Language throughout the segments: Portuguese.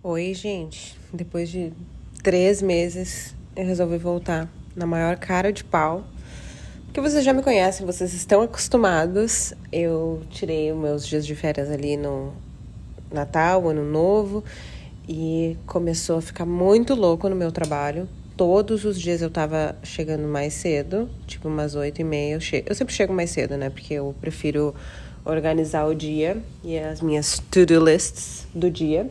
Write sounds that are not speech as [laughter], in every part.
Oi, gente. Depois de três meses, eu resolvi voltar na maior cara de pau. Porque vocês já me conhecem, vocês estão acostumados. Eu tirei meus dias de férias ali no Natal, Ano Novo, e começou a ficar muito louco no meu trabalho. Todos os dias eu tava chegando mais cedo, tipo umas oito e meia. Eu, che... eu sempre chego mais cedo, né? Porque eu prefiro organizar o dia e as minhas to-do lists do dia.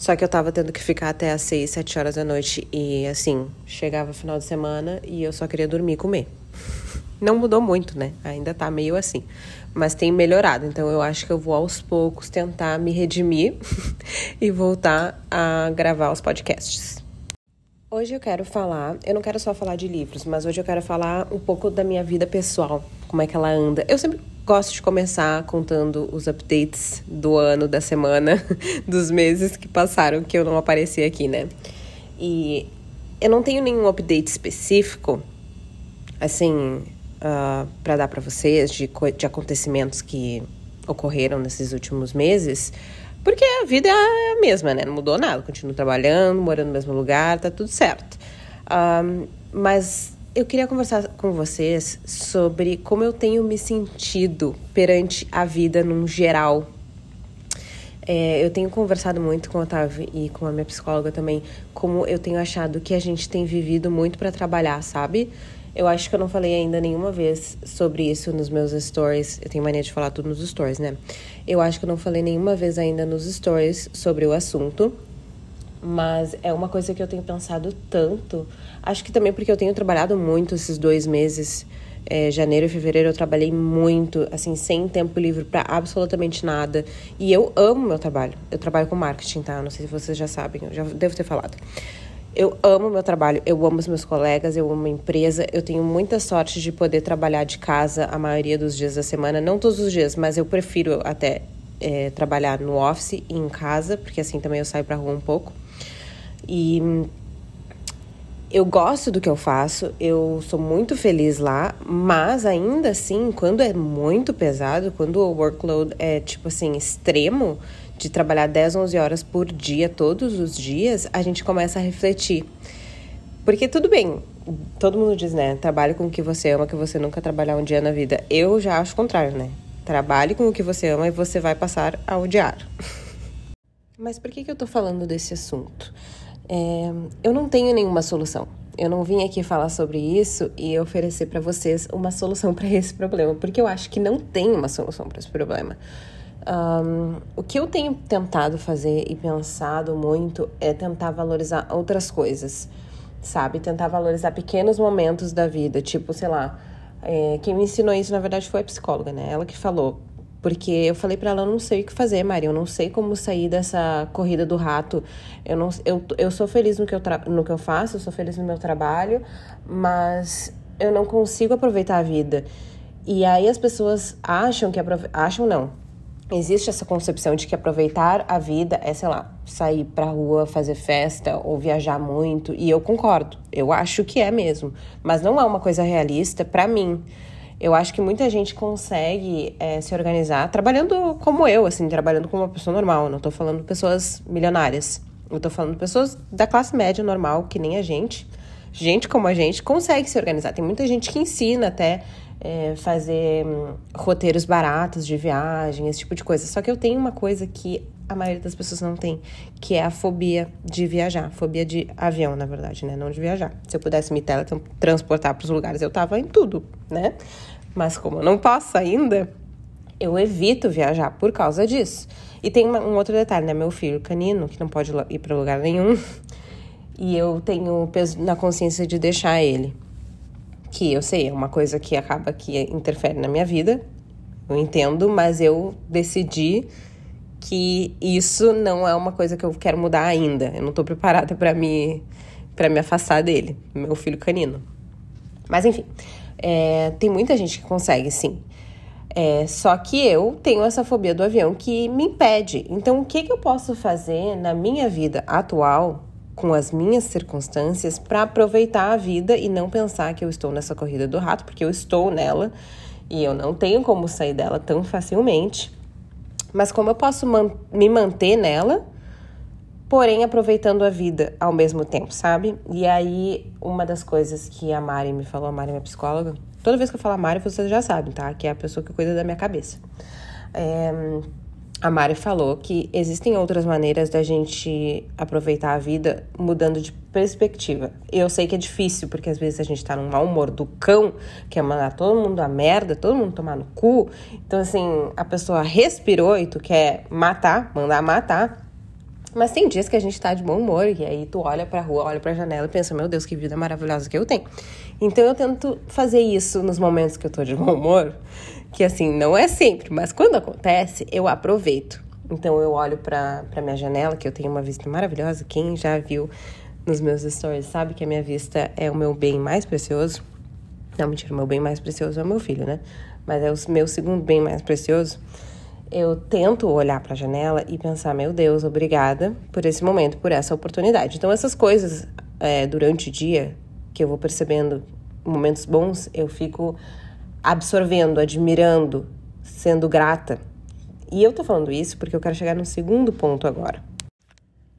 Só que eu tava tendo que ficar até às 6, 7 horas da noite. E assim, chegava final de semana e eu só queria dormir e comer. Não mudou muito, né? Ainda tá meio assim. Mas tem melhorado. Então eu acho que eu vou aos poucos tentar me redimir [laughs] e voltar a gravar os podcasts. Hoje eu quero falar, eu não quero só falar de livros, mas hoje eu quero falar um pouco da minha vida pessoal, como é que ela anda. Eu sempre gosto de começar contando os updates do ano, da semana, [laughs] dos meses que passaram que eu não apareci aqui, né? E eu não tenho nenhum update específico, assim, uh, ah, para dar para vocês de, de acontecimentos que ocorreram nesses últimos meses. Porque a vida é a mesma, né? Não mudou nada. Continuo trabalhando, morando no mesmo lugar, tá tudo certo. Um, mas eu queria conversar com vocês sobre como eu tenho me sentido perante a vida num geral. É, eu tenho conversado muito com o Otávio e com a minha psicóloga também, como eu tenho achado que a gente tem vivido muito para trabalhar, sabe? Eu acho que eu não falei ainda nenhuma vez sobre isso nos meus stories. Eu tenho mania de falar tudo nos stories, né? Eu acho que eu não falei nenhuma vez ainda nos stories sobre o assunto. Mas é uma coisa que eu tenho pensado tanto. Acho que também porque eu tenho trabalhado muito esses dois meses. É, janeiro e fevereiro eu trabalhei muito, assim, sem tempo livre para absolutamente nada. E eu amo meu trabalho. Eu trabalho com marketing, tá? Não sei se vocês já sabem, eu já devo ter falado. Eu amo meu trabalho, eu amo os meus colegas, eu amo a empresa. Eu tenho muita sorte de poder trabalhar de casa a maioria dos dias da semana. Não todos os dias, mas eu prefiro até é, trabalhar no office e em casa, porque assim também eu saio pra rua um pouco. E eu gosto do que eu faço, eu sou muito feliz lá, mas ainda assim, quando é muito pesado, quando o workload é tipo assim, extremo, de trabalhar 10, 11 horas por dia, todos os dias, a gente começa a refletir. Porque tudo bem, todo mundo diz, né? Trabalhe com o que você ama, que você nunca trabalhar um dia na vida. Eu já acho o contrário, né? Trabalhe com o que você ama e você vai passar a odiar. [laughs] Mas por que, que eu tô falando desse assunto? É, eu não tenho nenhuma solução. Eu não vim aqui falar sobre isso e oferecer para vocês uma solução [laughs] para esse problema, porque eu acho que não tem uma solução para esse problema. Um, o que eu tenho tentado fazer e pensado muito é tentar valorizar outras coisas, sabe? Tentar valorizar pequenos momentos da vida, tipo, sei lá. É, quem me ensinou isso, na verdade, foi a psicóloga, né? Ela que falou. Porque eu falei para ela, eu não sei o que fazer, Maria, eu não sei como sair dessa corrida do rato. Eu, não, eu, eu sou feliz no que eu, no que eu faço, eu sou feliz no meu trabalho, mas eu não consigo aproveitar a vida. E aí as pessoas acham que... Acham não, existe essa concepção de que aproveitar a vida é, sei lá, sair pra rua, fazer festa ou viajar muito, e eu concordo. Eu acho que é mesmo, mas não é uma coisa realista para mim. Eu acho que muita gente consegue é, se organizar trabalhando como eu, assim, trabalhando como uma pessoa normal. Não tô falando pessoas milionárias. Eu tô falando pessoas da classe média normal, que nem a gente. Gente como a gente consegue se organizar. Tem muita gente que ensina até é, fazer hum, roteiros baratos de viagem, esse tipo de coisa. Só que eu tenho uma coisa que a maioria das pessoas não tem, que é a fobia de viajar. Fobia de avião, na verdade, né? Não de viajar. Se eu pudesse me teletransportar para os lugares, eu tava em tudo, né? Mas como eu não posso ainda, eu evito viajar por causa disso. E tem uma, um outro detalhe, né? Meu filho canino, que não pode ir para lugar nenhum, [laughs] e eu tenho peso na consciência de deixar ele que eu sei, é uma coisa que acaba que interfere na minha vida, eu entendo, mas eu decidi que isso não é uma coisa que eu quero mudar ainda. Eu não tô preparada para me para me afastar dele, meu filho canino. Mas enfim, é, tem muita gente que consegue, sim. É, só que eu tenho essa fobia do avião que me impede. Então, o que, que eu posso fazer na minha vida atual com as minhas circunstâncias para aproveitar a vida e não pensar que eu estou nessa corrida do rato, porque eu estou nela e eu não tenho como sair dela tão facilmente. Mas como eu posso man me manter nela porém aproveitando a vida ao mesmo tempo, sabe? E aí, uma das coisas que a Mari me falou, a Mari é minha psicóloga, toda vez que eu falo Mari, vocês já sabem, tá? Que é a pessoa que cuida da minha cabeça. É, a Mari falou que existem outras maneiras da gente aproveitar a vida mudando de perspectiva. Eu sei que é difícil, porque às vezes a gente tá num mau humor do cão, que é mandar todo mundo a merda, todo mundo tomar no cu. Então, assim, a pessoa respirou e tu quer matar, mandar matar. Mas tem dias que a gente tá de bom humor e aí tu olha pra rua, olha pra janela e pensa, meu Deus, que vida maravilhosa que eu tenho. Então eu tento fazer isso nos momentos que eu tô de bom humor que assim, não é sempre, mas quando acontece, eu aproveito. Então eu olho para minha janela, que eu tenho uma vista maravilhosa. Quem já viu nos meus stories sabe que a minha vista é o meu bem mais precioso. Não, mentira, o meu bem mais precioso é o meu filho, né? Mas é o meu segundo bem mais precioso. Eu tento olhar para a janela e pensar, meu Deus, obrigada por esse momento, por essa oportunidade. Então essas coisas é, durante o dia que eu vou percebendo momentos bons, eu fico absorvendo, admirando, sendo grata. E eu tô falando isso porque eu quero chegar no segundo ponto agora.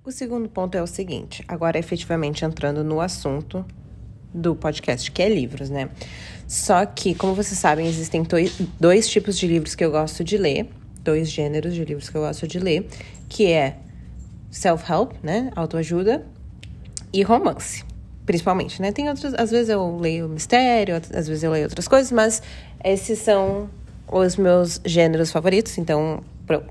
O segundo ponto é o seguinte, agora efetivamente entrando no assunto do podcast, que é livros, né? Só que, como vocês sabem, existem dois tipos de livros que eu gosto de ler, dois gêneros de livros que eu gosto de ler, que é self-help, né? Autoajuda e romance principalmente, né? Tem outros, às vezes eu leio mistério, às vezes eu leio outras coisas, mas esses são os meus gêneros favoritos, então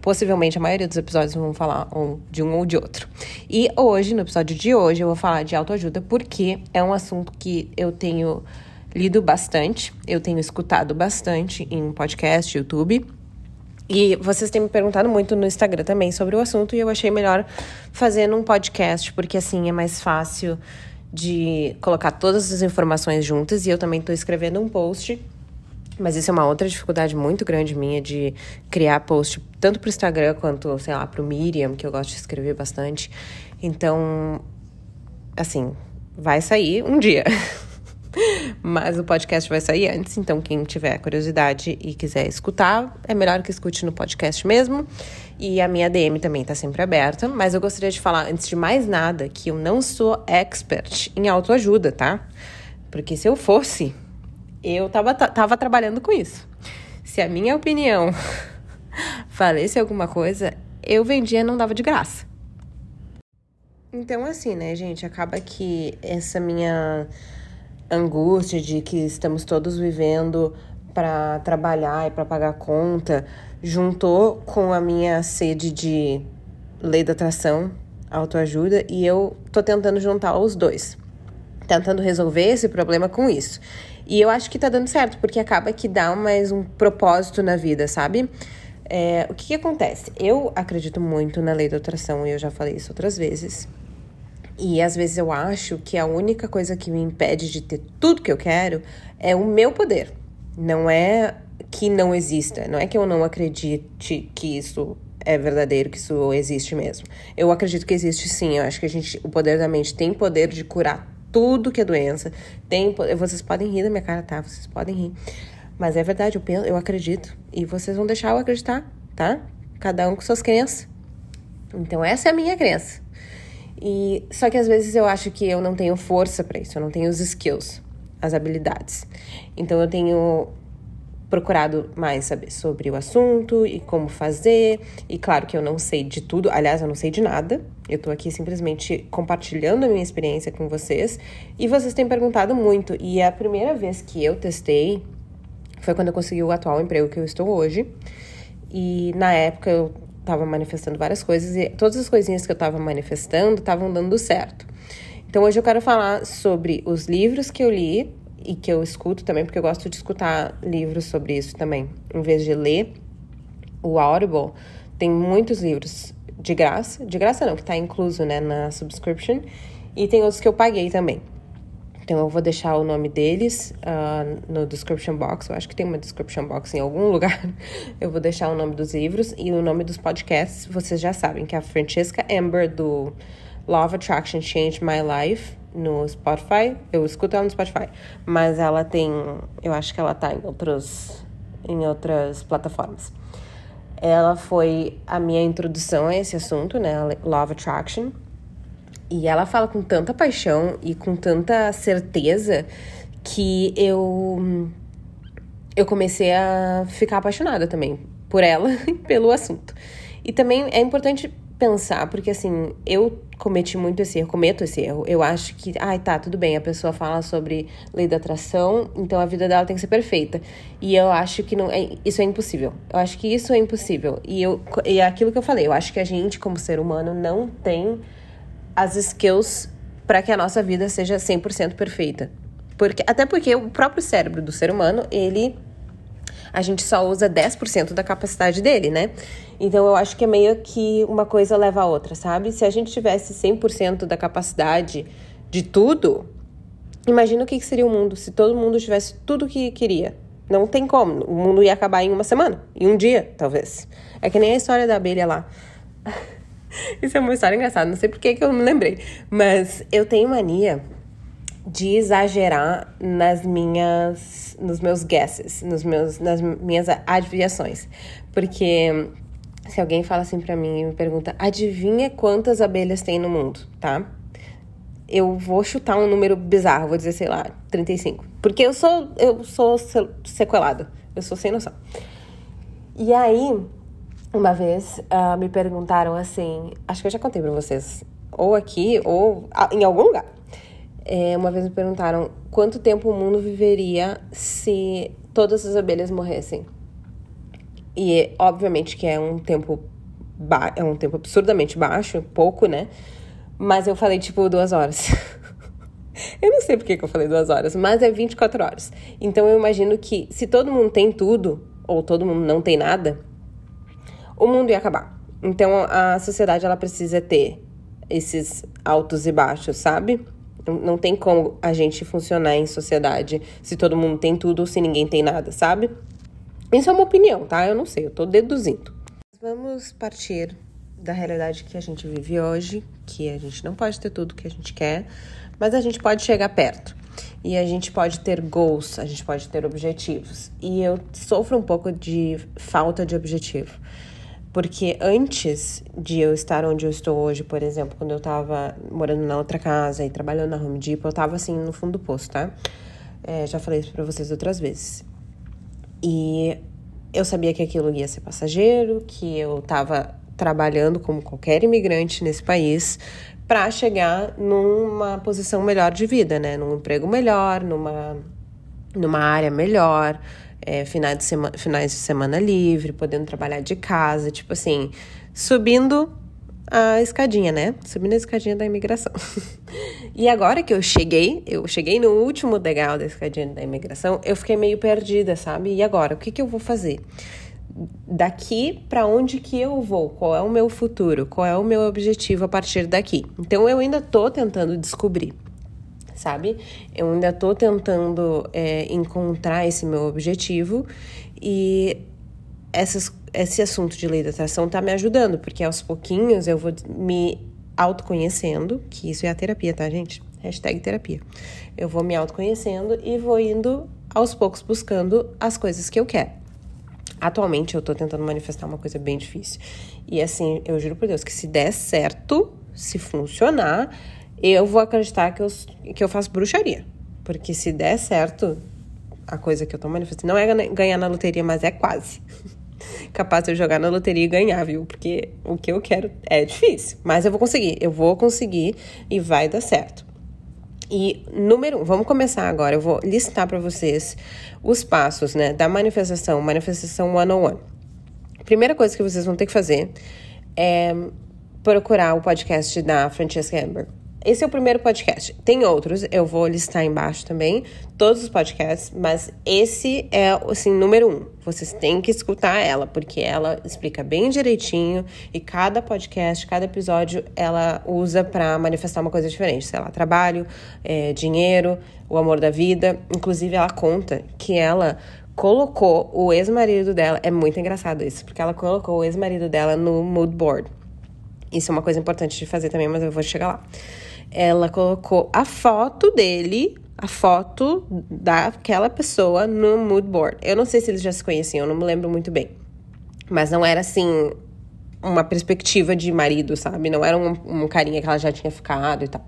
possivelmente a maioria dos episódios vão falar de um ou de outro. E hoje, no episódio de hoje, eu vou falar de autoajuda porque é um assunto que eu tenho lido bastante, eu tenho escutado bastante em podcast, YouTube. E vocês têm me perguntado muito no Instagram também sobre o assunto e eu achei melhor fazer num podcast, porque assim é mais fácil de colocar todas as informações juntas e eu também estou escrevendo um post. Mas isso é uma outra dificuldade muito grande minha de criar post, tanto para o Instagram quanto, sei lá, para o Miriam, que eu gosto de escrever bastante. Então, assim, vai sair um dia. [laughs] Mas o podcast vai sair antes, então quem tiver curiosidade e quiser escutar, é melhor que escute no podcast mesmo. E a minha DM também tá sempre aberta, mas eu gostaria de falar antes de mais nada que eu não sou expert em autoajuda, tá? Porque se eu fosse, eu tava, tava trabalhando com isso. Se a minha opinião [laughs] falesse alguma coisa, eu vendia não dava de graça. Então, assim, né, gente, acaba que essa minha angústia de que estamos todos vivendo para trabalhar e para pagar conta, juntou com a minha sede de lei da atração, autoajuda, e eu tô tentando juntar os dois. Tentando resolver esse problema com isso. E eu acho que tá dando certo, porque acaba que dá mais um propósito na vida, sabe? É, o que, que acontece? Eu acredito muito na lei da atração, e eu já falei isso outras vezes. E às vezes eu acho que a única coisa que me impede de ter tudo que eu quero é o meu poder. Não é que não exista, não é que eu não acredite que isso é verdadeiro, que isso existe mesmo. Eu acredito que existe sim. Eu acho que a gente, o poder da mente tem poder de curar tudo que é doença. Tem, vocês podem rir da minha cara, tá? Vocês podem rir. Mas é verdade, eu, penso, eu acredito. E vocês vão deixar eu acreditar, tá? Cada um com suas crenças. Então, essa é a minha crença. E só que às vezes eu acho que eu não tenho força para isso, eu não tenho os skills, as habilidades. Então eu tenho procurado mais saber sobre o assunto e como fazer. E claro que eu não sei de tudo, aliás, eu não sei de nada. Eu tô aqui simplesmente compartilhando a minha experiência com vocês. E vocês têm perguntado muito. E a primeira vez que eu testei foi quando eu consegui o atual emprego que eu estou hoje. E na época eu estava manifestando várias coisas e todas as coisinhas que eu estava manifestando estavam dando certo. Então hoje eu quero falar sobre os livros que eu li e que eu escuto também, porque eu gosto de escutar livros sobre isso também, em vez de ler. O Audible tem muitos livros de graça, de graça não, que está incluso né, na subscription, e tem outros que eu paguei também. Então eu vou deixar o nome deles uh, no description box. Eu acho que tem uma description box em algum [laughs] lugar. Eu vou deixar o nome dos livros e o nome dos podcasts. Vocês já sabem que é a Francesca Amber do Law of Attraction Changed My Life no Spotify. Eu escuto ela no Spotify, mas ela tem, eu acho que ela tá em outros em outras plataformas. Ela foi a minha introdução a esse assunto, né, Law of Attraction. E ela fala com tanta paixão e com tanta certeza que eu eu comecei a ficar apaixonada também por ela [laughs] e pelo assunto. E também é importante pensar, porque assim, eu cometi muito esse erro, cometo esse erro. Eu acho que, ai, tá, tudo bem, a pessoa fala sobre lei da atração, então a vida dela tem que ser perfeita. E eu acho que não é, isso é impossível. Eu acho que isso é impossível. E eu e é aquilo que eu falei, eu acho que a gente como ser humano não tem as skills para que a nossa vida seja 100% perfeita. Porque até porque o próprio cérebro do ser humano, ele a gente só usa 10% da capacidade dele, né? Então eu acho que é meio que uma coisa leva a outra, sabe? Se a gente tivesse 100% da capacidade de tudo, imagina o que seria o mundo se todo mundo tivesse tudo o que queria. Não tem como. O mundo ia acabar em uma semana, em um dia, talvez. É que nem a história da abelha lá. [laughs] [laughs] Isso é uma história engraçada, não sei por que, eu me lembrei. Mas eu tenho mania de exagerar nas minhas, nos meus guesses, nos meus, nas minhas adivinhações. Porque se alguém fala assim para mim e me pergunta, adivinha quantas abelhas tem no mundo, tá? Eu vou chutar um número bizarro, vou dizer, sei lá, 35. Porque eu sou, eu sou sequelada, eu sou sem noção. E aí, uma vez, uh, me perguntaram assim, acho que eu já contei pra vocês, ou aqui, ou em algum lugar é, uma vez me perguntaram quanto tempo o mundo viveria se todas as abelhas morressem. E obviamente que é um tempo é um tempo absurdamente baixo, pouco, né? Mas eu falei tipo duas horas. [laughs] eu não sei por que eu falei duas horas, mas é 24 horas. Então eu imagino que se todo mundo tem tudo, ou todo mundo não tem nada, o mundo ia acabar. Então a sociedade ela precisa ter esses altos e baixos, sabe? Não tem como a gente funcionar em sociedade se todo mundo tem tudo ou se ninguém tem nada, sabe? Isso é uma opinião, tá? Eu não sei, eu tô deduzindo. Vamos partir da realidade que a gente vive hoje, que a gente não pode ter tudo que a gente quer, mas a gente pode chegar perto. E a gente pode ter goals, a gente pode ter objetivos. E eu sofro um pouco de falta de objetivo. Porque antes de eu estar onde eu estou hoje, por exemplo, quando eu estava morando na outra casa e trabalhando na Home Depot, eu estava assim no fundo do poço, tá? É, já falei isso pra vocês outras vezes. E eu sabia que aquilo ia ser passageiro, que eu estava trabalhando como qualquer imigrante nesse país para chegar numa posição melhor de vida, né? Num emprego melhor, numa, numa área melhor, é, finais, de semana, finais de semana livre, podendo trabalhar de casa, tipo assim, subindo a escadinha, né? Subindo a escadinha da imigração. [laughs] e agora que eu cheguei, eu cheguei no último degrau da escadinha da imigração, eu fiquei meio perdida, sabe? E agora, o que, que eu vou fazer? Daqui para onde que eu vou? Qual é o meu futuro? Qual é o meu objetivo a partir daqui? Então eu ainda tô tentando descobrir sabe? Eu ainda tô tentando é, encontrar esse meu objetivo e essas, esse assunto de lei da atração tá me ajudando, porque aos pouquinhos eu vou me autoconhecendo, que isso é a terapia, tá, gente? Hashtag terapia. Eu vou me autoconhecendo e vou indo aos poucos buscando as coisas que eu quero. Atualmente eu tô tentando manifestar uma coisa bem difícil. E assim, eu juro por Deus que se der certo, se funcionar, eu vou acreditar que eu, que eu faço bruxaria. Porque se der certo a coisa que eu tô manifestando, não é ganhar na loteria, mas é quase. [laughs] Capaz de eu jogar na loteria e ganhar, viu? Porque o que eu quero é difícil. Mas eu vou conseguir, eu vou conseguir e vai dar certo. E número um, vamos começar agora. Eu vou listar para vocês os passos, né, da manifestação, manifestação one on one. Primeira coisa que vocês vão ter que fazer é procurar o podcast da Francesca Amber. Esse é o primeiro podcast. Tem outros, eu vou listar embaixo também, todos os podcasts, mas esse é, assim, número um. Vocês têm que escutar ela, porque ela explica bem direitinho e cada podcast, cada episódio, ela usa para manifestar uma coisa diferente. Sei lá, trabalho, é, dinheiro, o amor da vida. Inclusive, ela conta que ela colocou o ex-marido dela. É muito engraçado isso, porque ela colocou o ex-marido dela no mood board. Isso é uma coisa importante de fazer também, mas eu vou chegar lá ela colocou a foto dele, a foto daquela pessoa no mood board. Eu não sei se eles já se conheciam, eu não me lembro muito bem. Mas não era assim uma perspectiva de marido, sabe? Não era um, um carinha que ela já tinha ficado e tal.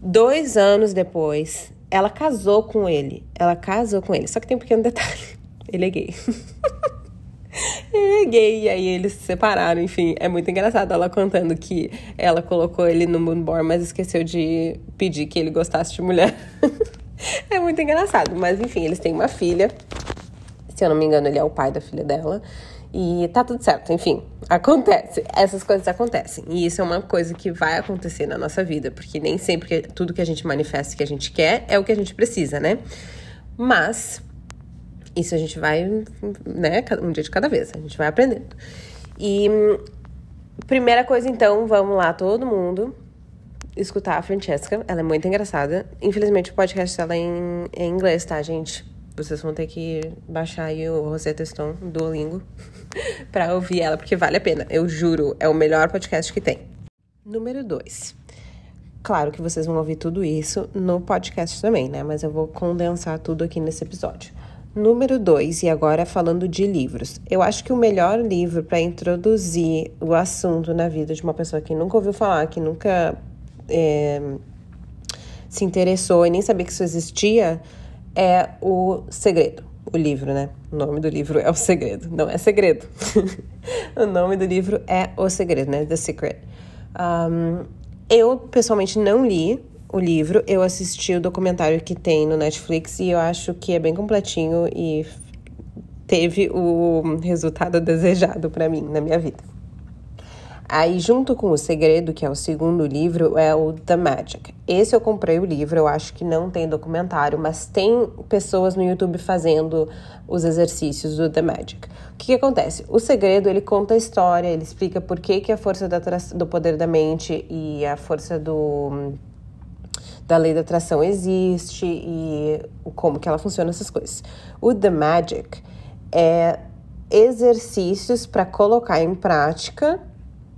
Dois anos depois, ela casou com ele. Ela casou com ele. Só que tem um pequeno detalhe: [laughs] ele é gay. [laughs] é [laughs] gay, e aí eles se separaram, enfim. É muito engraçado ela contando que ela colocou ele no moonborn, mas esqueceu de pedir que ele gostasse de mulher. [laughs] é muito engraçado, mas enfim, eles têm uma filha. Se eu não me engano, ele é o pai da filha dela. E tá tudo certo, enfim, acontece. Essas coisas acontecem. E isso é uma coisa que vai acontecer na nossa vida, porque nem sempre tudo que a gente manifesta que a gente quer é o que a gente precisa, né? Mas isso a gente vai, né, um dia de cada vez, a gente vai aprendendo. E primeira coisa então, vamos lá todo mundo escutar a Francesca, ela é muito engraçada. Infelizmente o podcast dela é em, é em inglês, tá, gente? Vocês vão ter que baixar aí o Rosetta Stone, Duolingo, [laughs] para ouvir ela, porque vale a pena. Eu juro, é o melhor podcast que tem. Número 2. Claro que vocês vão ouvir tudo isso no podcast também, né? Mas eu vou condensar tudo aqui nesse episódio. Número 2, e agora falando de livros. Eu acho que o melhor livro para introduzir o assunto na vida de uma pessoa que nunca ouviu falar, que nunca é, se interessou e nem sabia que isso existia, é O Segredo, o livro, né? O nome do livro é O Segredo, não é segredo. [laughs] o nome do livro é O Segredo, né? The Secret. Um, eu, pessoalmente, não li o livro, eu assisti o documentário que tem no Netflix e eu acho que é bem completinho e teve o resultado [laughs] desejado para mim na minha vida. Aí, junto com O Segredo, que é o segundo livro, é o The Magic. Esse eu comprei o livro, eu acho que não tem documentário, mas tem pessoas no YouTube fazendo os exercícios do The Magic. O que, que acontece? O Segredo, ele conta a história, ele explica por que, que a força da, do poder da mente e a força do da lei da atração existe e como que ela funciona, essas coisas. O The Magic é exercícios para colocar em prática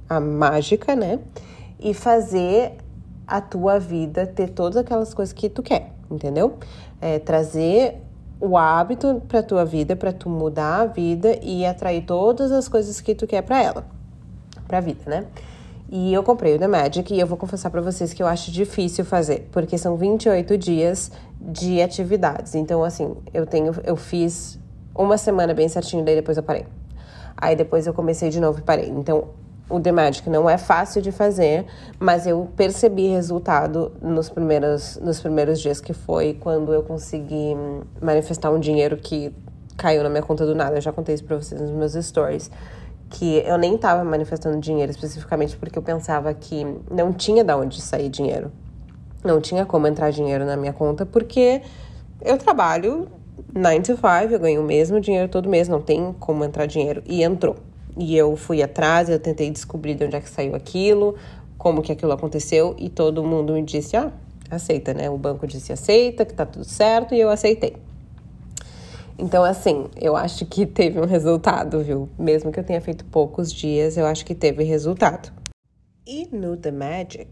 a mágica, né? E fazer a tua vida ter todas aquelas coisas que tu quer, entendeu? É, trazer o hábito para tua vida, para tu mudar a vida e atrair todas as coisas que tu quer para ela, para a vida, né? E eu comprei o The Magic e eu vou confessar para vocês que eu acho difícil fazer, porque são 28 dias de atividades. Então, assim, eu tenho eu fiz uma semana bem certinho, daí depois eu parei. Aí depois eu comecei de novo e parei. Então, o The Magic não é fácil de fazer, mas eu percebi resultado nos primeiros, nos primeiros dias, que foi quando eu consegui manifestar um dinheiro que caiu na minha conta do nada. Eu já contei isso pra vocês nos meus stories. Que eu nem tava manifestando dinheiro especificamente porque eu pensava que não tinha de onde sair dinheiro. Não tinha como entrar dinheiro na minha conta, porque eu trabalho 9 to 5, eu ganho o mesmo dinheiro todo mês, não tem como entrar dinheiro. E entrou. E eu fui atrás, eu tentei descobrir de onde é que saiu aquilo, como que aquilo aconteceu, e todo mundo me disse, ah, aceita, né? O banco disse aceita, que tá tudo certo, e eu aceitei. Então, assim, eu acho que teve um resultado, viu? Mesmo que eu tenha feito poucos dias, eu acho que teve resultado. E no The Magic,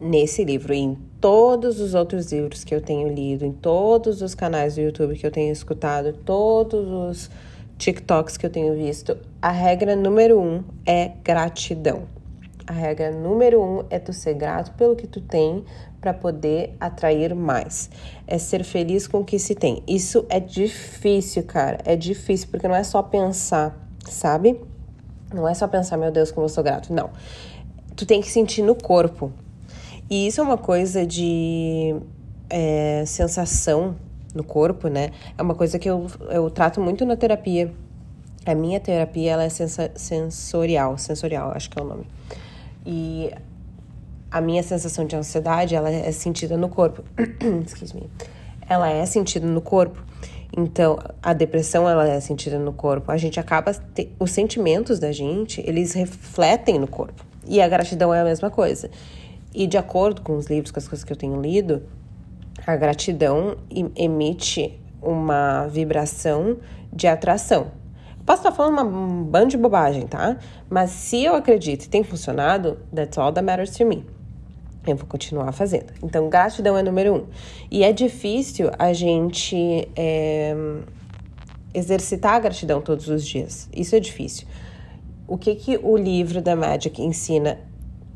nesse livro e em todos os outros livros que eu tenho lido, em todos os canais do YouTube que eu tenho escutado, todos os TikToks que eu tenho visto, a regra número um é gratidão. A regra número um é tu ser grato pelo que tu tem para poder atrair mais. É ser feliz com o que se tem. Isso é difícil, cara. É difícil porque não é só pensar, sabe? Não é só pensar, meu Deus, como eu sou grato. Não. Tu tem que sentir no corpo. E isso é uma coisa de é, sensação no corpo, né? É uma coisa que eu, eu trato muito na terapia. A minha terapia, ela é sensorial, sensorial, acho que é o nome. E a minha sensação de ansiedade, ela é sentida no corpo. [clears throat] Excuse me. Ela é sentida no corpo. Então, a depressão, ela é sentida no corpo. A gente acaba... Te... Os sentimentos da gente, eles refletem no corpo. E a gratidão é a mesma coisa. E de acordo com os livros, com as coisas que eu tenho lido, a gratidão emite uma vibração de atração. Posso estar falando uma banda de bobagem, tá? Mas se eu acredito e tem funcionado, that's all that matters to me. Eu vou continuar fazendo. Então, gratidão é número um. E é difícil a gente é, exercitar a gratidão todos os dias. Isso é difícil. o que, que o livro da Magic ensina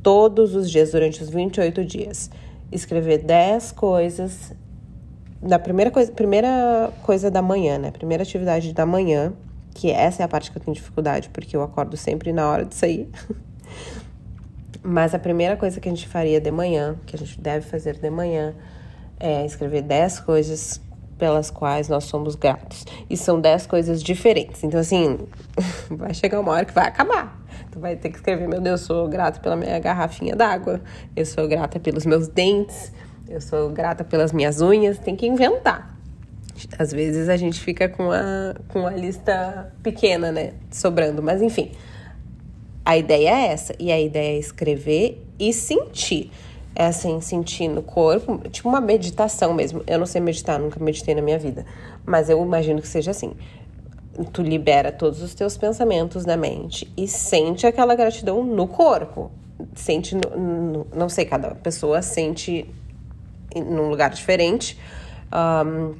todos os dias durante os 28 dias? Escrever 10 coisas na primeira coisa, primeira coisa da manhã, né? Primeira atividade da manhã, que essa é a parte que eu tenho dificuldade, porque eu acordo sempre na hora de sair. [laughs] Mas a primeira coisa que a gente faria de manhã, que a gente deve fazer de manhã, é escrever 10 coisas pelas quais nós somos gratos. E são 10 coisas diferentes. Então, assim, [laughs] vai chegar uma hora que vai acabar. Tu vai ter que escrever: Meu Deus, sou grata pela minha garrafinha d'água, eu sou grata pelos meus dentes, eu sou grata pelas minhas unhas. Tem que inventar. Às vezes a gente fica com a, com a lista pequena, né? Sobrando, mas enfim. A ideia é essa. E a ideia é escrever e sentir. É assim, sentir no corpo, tipo uma meditação mesmo. Eu não sei meditar, nunca meditei na minha vida. Mas eu imagino que seja assim. Tu libera todos os teus pensamentos da mente e sente aquela gratidão no corpo. Sente, no, no, não sei, cada pessoa sente num lugar diferente, um,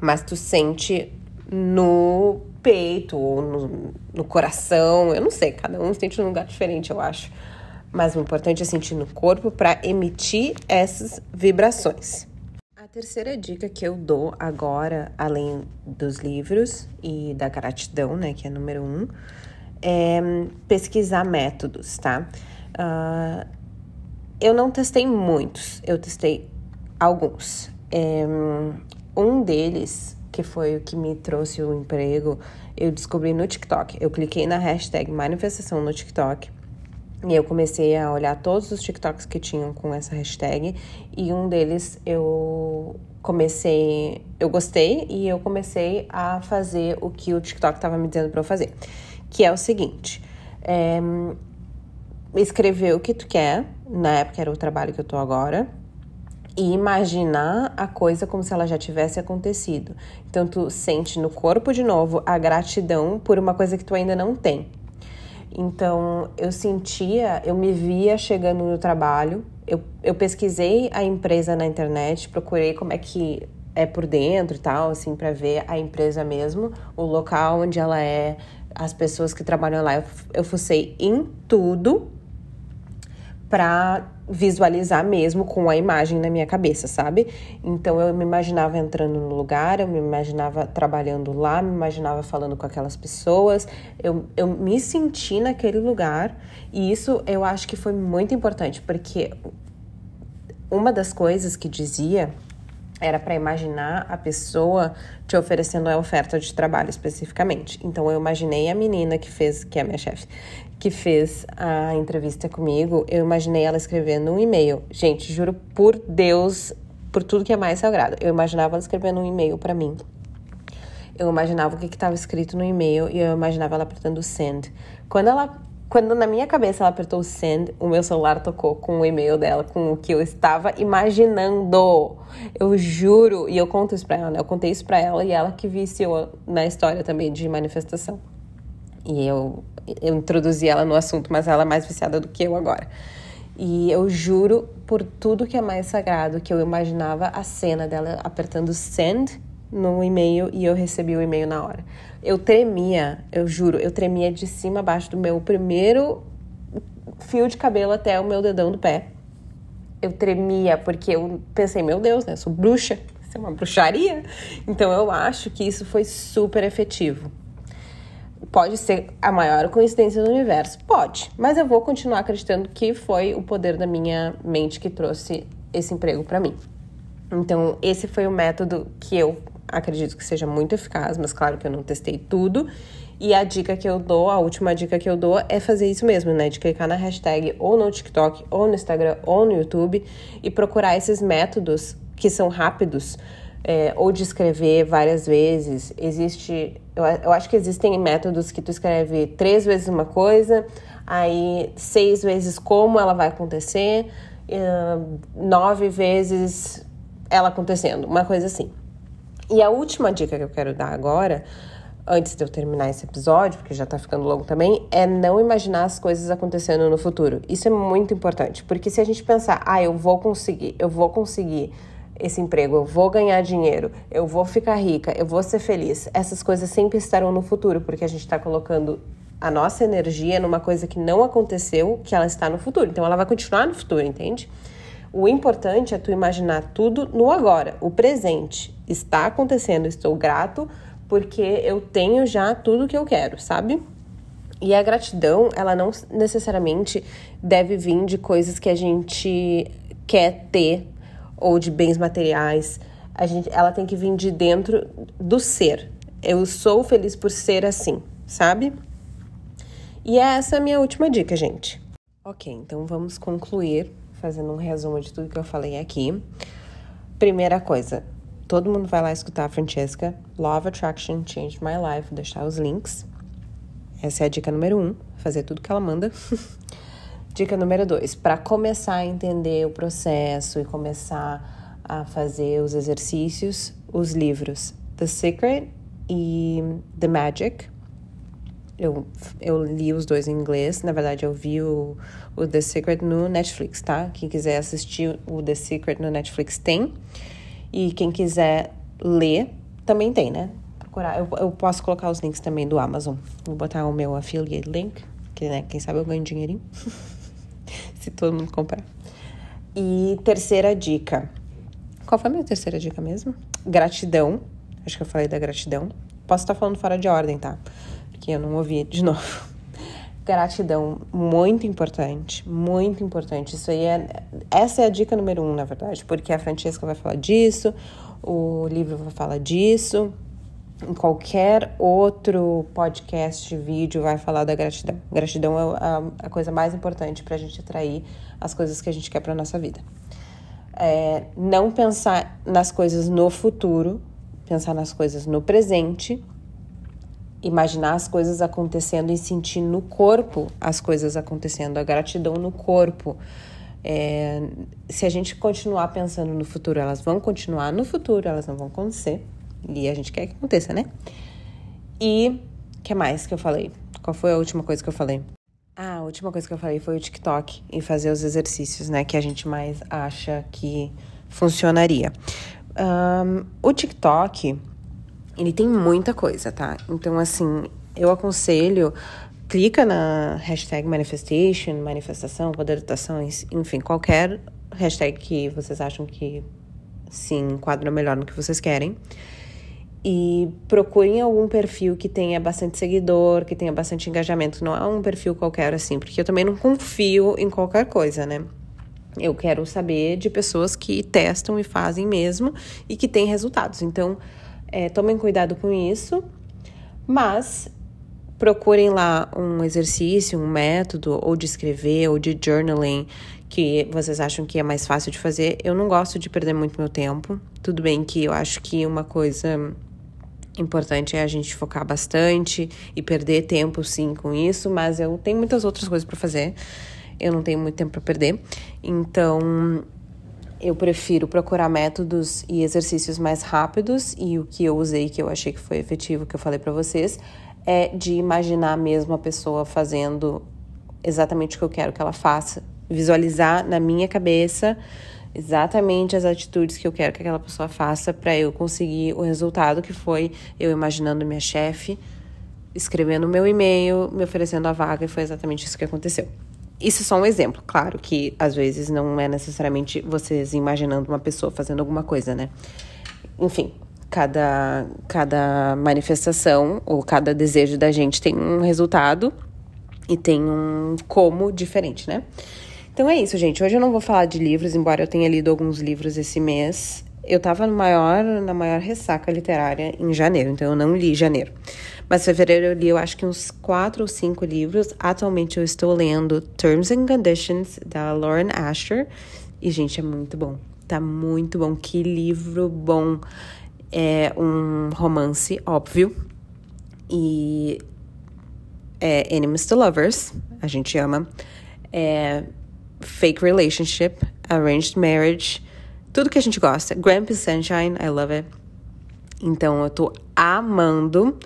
mas tu sente no peito ou no, no coração, eu não sei, cada um sente num lugar diferente, eu acho. Mas o importante é sentir no corpo para emitir essas vibrações. A terceira dica que eu dou agora, além dos livros e da gratidão, né, que é número um, é pesquisar métodos, tá? Uh, eu não testei muitos, eu testei alguns. É, um deles, que foi o que me trouxe o emprego, eu descobri no TikTok. Eu cliquei na hashtag manifestação no TikTok e eu comecei a olhar todos os TikToks que tinham com essa hashtag. E um deles eu comecei, eu gostei e eu comecei a fazer o que o TikTok estava me dizendo para eu fazer, que é o seguinte: é, escrever o que tu quer, na época era o trabalho que eu tô agora, e imaginar a coisa como se ela já tivesse acontecido. Então tu sente no corpo de novo a gratidão por uma coisa que tu ainda não tem. Então eu sentia, eu me via chegando no trabalho, eu, eu pesquisei a empresa na internet, procurei como é que é por dentro e tal, assim, para ver a empresa mesmo, o local onde ela é, as pessoas que trabalham lá. Eu, eu fucei em tudo para visualizar mesmo com a imagem na minha cabeça, sabe? Então eu me imaginava entrando no lugar, eu me imaginava trabalhando lá, me imaginava falando com aquelas pessoas, eu, eu me senti naquele lugar e isso eu acho que foi muito importante, porque uma das coisas que dizia era para imaginar a pessoa te oferecendo a oferta de trabalho especificamente. Então eu imaginei a menina que fez, que é a minha chefe, que fez a entrevista comigo, eu imaginei ela escrevendo um e-mail. Gente, juro por Deus, por tudo que é mais sagrado. Eu imaginava ela escrevendo um e-mail para mim. Eu imaginava o que estava escrito no e-mail e eu imaginava ela apertando send. Quando ela quando na minha cabeça ela apertou send, o meu celular tocou com o e-mail dela, com o que eu estava imaginando. Eu juro, e eu conto isso pra ela, né? Eu contei isso pra ela e ela que viciou na história também de manifestação. E eu eu introduzi ela no assunto, mas ela é mais viciada do que eu agora. E eu juro por tudo que é mais sagrado que eu imaginava a cena dela apertando send no e-mail e eu recebi o e-mail na hora. Eu tremia, eu juro, eu tremia de cima a baixo do meu primeiro fio de cabelo até o meu dedão do pé. Eu tremia porque eu pensei, meu Deus, né? Sou bruxa, isso é uma bruxaria. Então eu acho que isso foi super efetivo. Pode ser a maior coincidência do universo? Pode, mas eu vou continuar acreditando que foi o poder da minha mente que trouxe esse emprego para mim. Então, esse foi o método que eu acredito que seja muito eficaz, mas claro que eu não testei tudo. E a dica que eu dou, a última dica que eu dou é fazer isso mesmo, né? De clicar na hashtag ou no TikTok, ou no Instagram, ou no YouTube e procurar esses métodos que são rápidos é, ou de escrever várias vezes. Existe, eu, eu acho que existem métodos que tu escreve três vezes uma coisa, aí seis vezes como ela vai acontecer, uh, nove vezes ela acontecendo, uma coisa assim. E a última dica que eu quero dar agora, antes de eu terminar esse episódio, porque já tá ficando longo também, é não imaginar as coisas acontecendo no futuro. Isso é muito importante, porque se a gente pensar, ah, eu vou conseguir, eu vou conseguir esse emprego, eu vou ganhar dinheiro, eu vou ficar rica, eu vou ser feliz. Essas coisas sempre estarão no futuro, porque a gente está colocando a nossa energia numa coisa que não aconteceu, que ela está no futuro. Então ela vai continuar no futuro, entende? O importante é tu imaginar tudo no agora, o presente. Está acontecendo, estou grato porque eu tenho já tudo que eu quero, sabe? E a gratidão, ela não necessariamente deve vir de coisas que a gente quer ter ou de bens materiais. A gente, ela tem que vir de dentro do ser. Eu sou feliz por ser assim, sabe? E essa é a minha última dica, gente. Ok, então vamos concluir fazendo um resumo de tudo que eu falei aqui. Primeira coisa, todo mundo vai lá escutar a Francesca. Love Attraction Changed My Life, vou deixar os links. Essa é a dica número um, fazer tudo que ela manda. [laughs] dica número dois, para começar a entender o processo e começar a fazer os exercícios, os livros The Secret e The Magic. Eu, eu li os dois em inglês, na verdade eu vi o, o The Secret no Netflix, tá? Quem quiser assistir o The Secret no Netflix tem. E quem quiser ler, também tem, né? Procurar. Eu, eu posso colocar os links também do Amazon. Vou botar o meu affiliate link, que né, quem sabe eu ganho dinheirinho. [laughs] Se todo mundo comprar. E terceira dica. Qual foi a minha terceira dica mesmo? Gratidão. Acho que eu falei da gratidão. Posso estar falando fora de ordem, tá? Porque eu não ouvi de novo. [laughs] Gratidão, muito importante, muito importante. Isso aí é. Essa é a dica número um, na verdade, porque a Francesca vai falar disso, o livro vai falar disso, em qualquer outro podcast, vídeo, vai falar da gratidão. Gratidão é a, a coisa mais importante para a gente atrair as coisas que a gente quer para nossa vida. É, não pensar nas coisas no futuro, pensar nas coisas no presente imaginar as coisas acontecendo e sentir no corpo as coisas acontecendo, a gratidão no corpo. É, se a gente continuar pensando no futuro, elas vão continuar no futuro, elas não vão acontecer. E a gente quer que aconteça, né? E o que mais que eu falei? Qual foi a última coisa que eu falei? Ah, a última coisa que eu falei foi o TikTok e fazer os exercícios, né? Que a gente mais acha que funcionaria. Um, o TikTok ele tem muita coisa, tá? Então, assim, eu aconselho, clica na hashtag manifestation, manifestação, poderitação, enfim, qualquer hashtag que vocês acham que se enquadra melhor no que vocês querem. E procurem algum perfil que tenha bastante seguidor, que tenha bastante engajamento. Não é um perfil qualquer assim, porque eu também não confio em qualquer coisa, né? Eu quero saber de pessoas que testam e fazem mesmo e que têm resultados. Então, é, tomem cuidado com isso, mas procurem lá um exercício, um método, ou de escrever, ou de journaling, que vocês acham que é mais fácil de fazer. Eu não gosto de perder muito meu tempo. Tudo bem que eu acho que uma coisa importante é a gente focar bastante e perder tempo, sim, com isso, mas eu tenho muitas outras coisas para fazer. Eu não tenho muito tempo para perder. Então, eu prefiro procurar métodos e exercícios mais rápidos e o que eu usei que eu achei que foi efetivo, que eu falei para vocês, é de imaginar mesmo a pessoa fazendo exatamente o que eu quero que ela faça, visualizar na minha cabeça exatamente as atitudes que eu quero que aquela pessoa faça para eu conseguir o resultado que foi eu imaginando minha chefe, escrevendo meu e-mail, me oferecendo a vaga e foi exatamente isso que aconteceu. Isso é só um exemplo, claro que às vezes não é necessariamente vocês imaginando uma pessoa fazendo alguma coisa, né? Enfim, cada, cada manifestação ou cada desejo da gente tem um resultado e tem um como diferente, né? Então é isso, gente. Hoje eu não vou falar de livros, embora eu tenha lido alguns livros esse mês. Eu tava no maior, na maior ressaca literária em janeiro, então eu não li janeiro. Mas fevereiro eu li, eu acho que uns quatro ou cinco livros. Atualmente eu estou lendo Terms and Conditions, da Lauren Asher. E, gente, é muito bom. Tá muito bom. Que livro bom. É um romance, óbvio. E é Enemies to Lovers, a gente ama. É Fake Relationship, Arranged Marriage, tudo que a gente gosta. Grumpy Sunshine, I love it. Então eu tô amando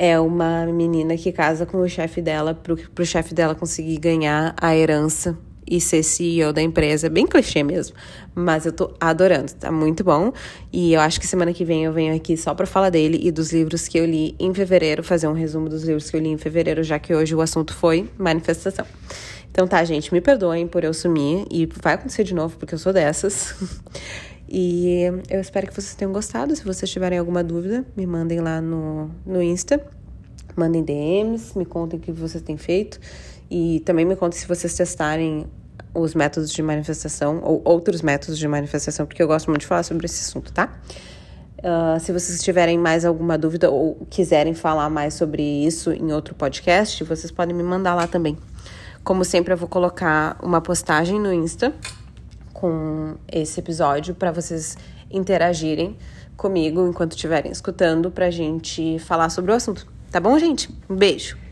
é uma menina que casa com o chefe dela pro, pro chefe dela conseguir ganhar a herança e ser CEO da empresa. Bem clichê mesmo. Mas eu tô adorando, tá muito bom. E eu acho que semana que vem eu venho aqui só pra falar dele e dos livros que eu li em fevereiro, fazer um resumo dos livros que eu li em fevereiro, já que hoje o assunto foi manifestação. Então tá, gente, me perdoem por eu sumir e vai acontecer de novo porque eu sou dessas. [laughs] E eu espero que vocês tenham gostado. Se vocês tiverem alguma dúvida, me mandem lá no, no Insta. Mandem DMs, me contem o que vocês têm feito. E também me contem se vocês testarem os métodos de manifestação ou outros métodos de manifestação, porque eu gosto muito de falar sobre esse assunto, tá? Uh, se vocês tiverem mais alguma dúvida ou quiserem falar mais sobre isso em outro podcast, vocês podem me mandar lá também. Como sempre, eu vou colocar uma postagem no Insta com esse episódio para vocês interagirem comigo enquanto estiverem escutando pra gente falar sobre o assunto. Tá bom, gente? Um beijo!